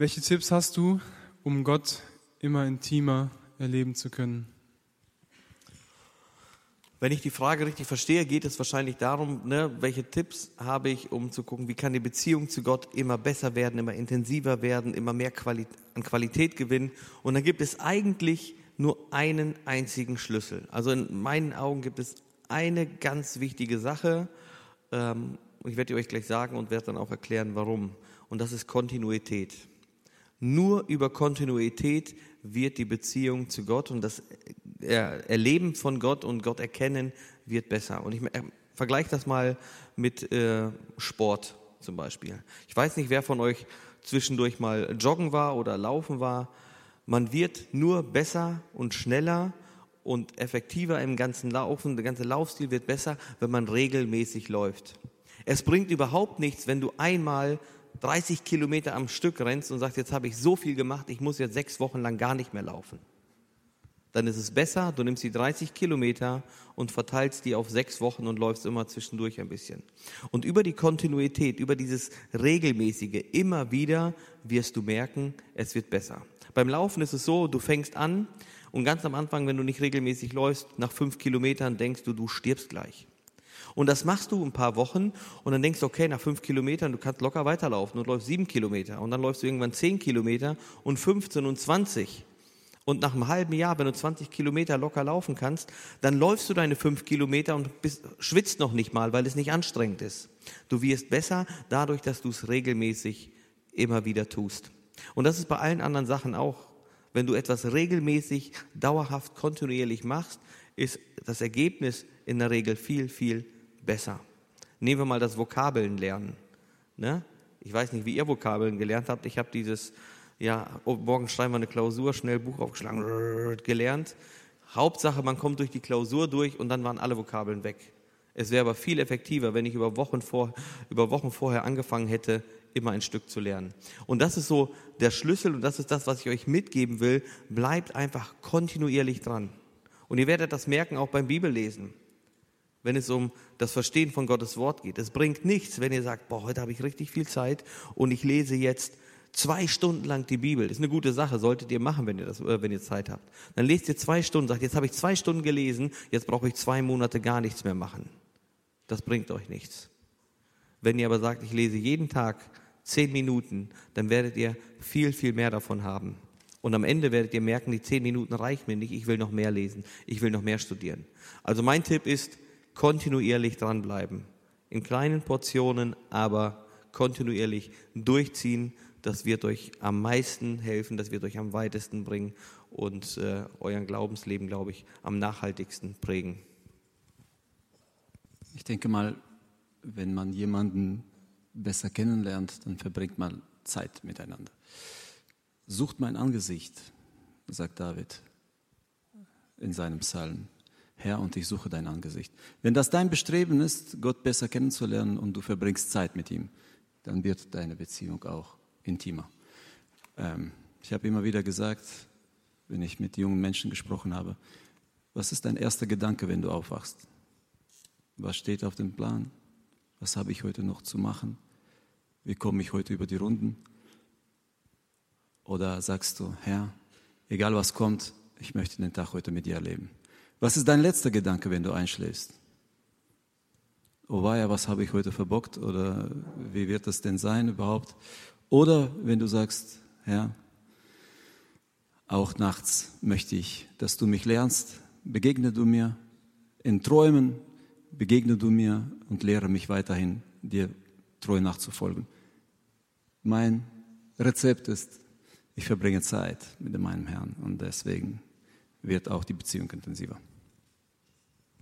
Welche Tipps hast du, um Gott immer intimer erleben zu können? Wenn ich die Frage richtig verstehe, geht es wahrscheinlich darum, ne, welche Tipps habe ich, um zu gucken, wie kann die Beziehung zu Gott immer besser werden, immer intensiver werden, immer mehr Quali an Qualität gewinnen. Und dann gibt es eigentlich nur einen einzigen Schlüssel. Also in meinen Augen gibt es eine ganz wichtige Sache. Ähm, ich werde euch gleich sagen und werde dann auch erklären, warum. Und das ist Kontinuität. Nur über Kontinuität wird die Beziehung zu Gott und das Erleben von Gott und Gott erkennen wird besser. Und ich äh, vergleiche das mal mit äh, Sport zum Beispiel. Ich weiß nicht, wer von euch zwischendurch mal joggen war oder laufen war. Man wird nur besser und schneller und effektiver im ganzen Laufen. Der ganze Laufstil wird besser, wenn man regelmäßig läuft. Es bringt überhaupt nichts, wenn du einmal 30 Kilometer am Stück rennst und sagst, jetzt habe ich so viel gemacht, ich muss jetzt sechs Wochen lang gar nicht mehr laufen. Dann ist es besser, du nimmst die 30 Kilometer und verteilst die auf sechs Wochen und läufst immer zwischendurch ein bisschen. Und über die Kontinuität, über dieses regelmäßige, immer wieder wirst du merken, es wird besser. Beim Laufen ist es so, du fängst an und ganz am Anfang, wenn du nicht regelmäßig läufst, nach fünf Kilometern denkst du, du stirbst gleich. Und das machst du ein paar Wochen und dann denkst du, okay, nach fünf Kilometern, du kannst locker weiterlaufen und läufst sieben Kilometer und dann läufst du irgendwann zehn Kilometer und 15 und 20. Und nach einem halben Jahr, wenn du 20 Kilometer locker laufen kannst, dann läufst du deine fünf Kilometer und bist, schwitzt noch nicht mal, weil es nicht anstrengend ist. Du wirst besser dadurch, dass du es regelmäßig immer wieder tust. Und das ist bei allen anderen Sachen auch. Wenn du etwas regelmäßig, dauerhaft, kontinuierlich machst, ist das Ergebnis in der Regel viel, viel besser. Nehmen wir mal das Vokabeln lernen. Ne? Ich weiß nicht, wie ihr Vokabeln gelernt habt. Ich habe dieses, ja, oh, morgen schreiben wir eine Klausur, schnell Buch aufgeschlagen, gelernt. Hauptsache, man kommt durch die Klausur durch und dann waren alle Vokabeln weg. Es wäre aber viel effektiver, wenn ich über Wochen, vor, über Wochen vorher angefangen hätte, immer ein Stück zu lernen. Und das ist so der Schlüssel und das ist das, was ich euch mitgeben will. Bleibt einfach kontinuierlich dran. Und ihr werdet das merken auch beim Bibellesen, wenn es um das Verstehen von Gottes Wort geht. Es bringt nichts, wenn ihr sagt, boah, heute habe ich richtig viel Zeit und ich lese jetzt zwei Stunden lang die Bibel. Das ist eine gute Sache, solltet ihr machen, wenn ihr, das, äh, wenn ihr Zeit habt. Dann lest ihr zwei Stunden, sagt, jetzt habe ich zwei Stunden gelesen, jetzt brauche ich zwei Monate gar nichts mehr machen. Das bringt euch nichts. Wenn ihr aber sagt, ich lese jeden Tag zehn Minuten, dann werdet ihr viel, viel mehr davon haben. Und am Ende werdet ihr merken, die zehn Minuten reichen mir nicht, ich will noch mehr lesen, ich will noch mehr studieren. Also mein Tipp ist, kontinuierlich dranbleiben. In kleinen Portionen, aber kontinuierlich durchziehen. Das wird euch am meisten helfen, das wird euch am weitesten bringen und äh, euren Glaubensleben, glaube ich, am nachhaltigsten prägen. Ich denke mal, wenn man jemanden besser kennenlernt, dann verbringt man Zeit miteinander. Sucht mein Angesicht, sagt David in seinem Psalm. Herr, und ich suche dein Angesicht. Wenn das dein Bestreben ist, Gott besser kennenzulernen und du verbringst Zeit mit ihm, dann wird deine Beziehung auch intimer. Ähm, ich habe immer wieder gesagt, wenn ich mit jungen Menschen gesprochen habe, was ist dein erster Gedanke, wenn du aufwachst? Was steht auf dem Plan? Was habe ich heute noch zu machen? Wie komme ich heute über die Runden? Oder sagst du, Herr, egal was kommt, ich möchte den Tag heute mit dir erleben. Was ist dein letzter Gedanke, wenn du einschläfst? Oh weia, was habe ich heute verbockt? Oder wie wird das denn sein überhaupt? Oder wenn du sagst, Herr, auch nachts möchte ich, dass du mich lernst, begegne du mir in Träumen, begegne du mir und lehre mich weiterhin, dir treu nachzufolgen. Mein Rezept ist, ich verbringe Zeit mit meinem Herrn und deswegen wird auch die Beziehung intensiver.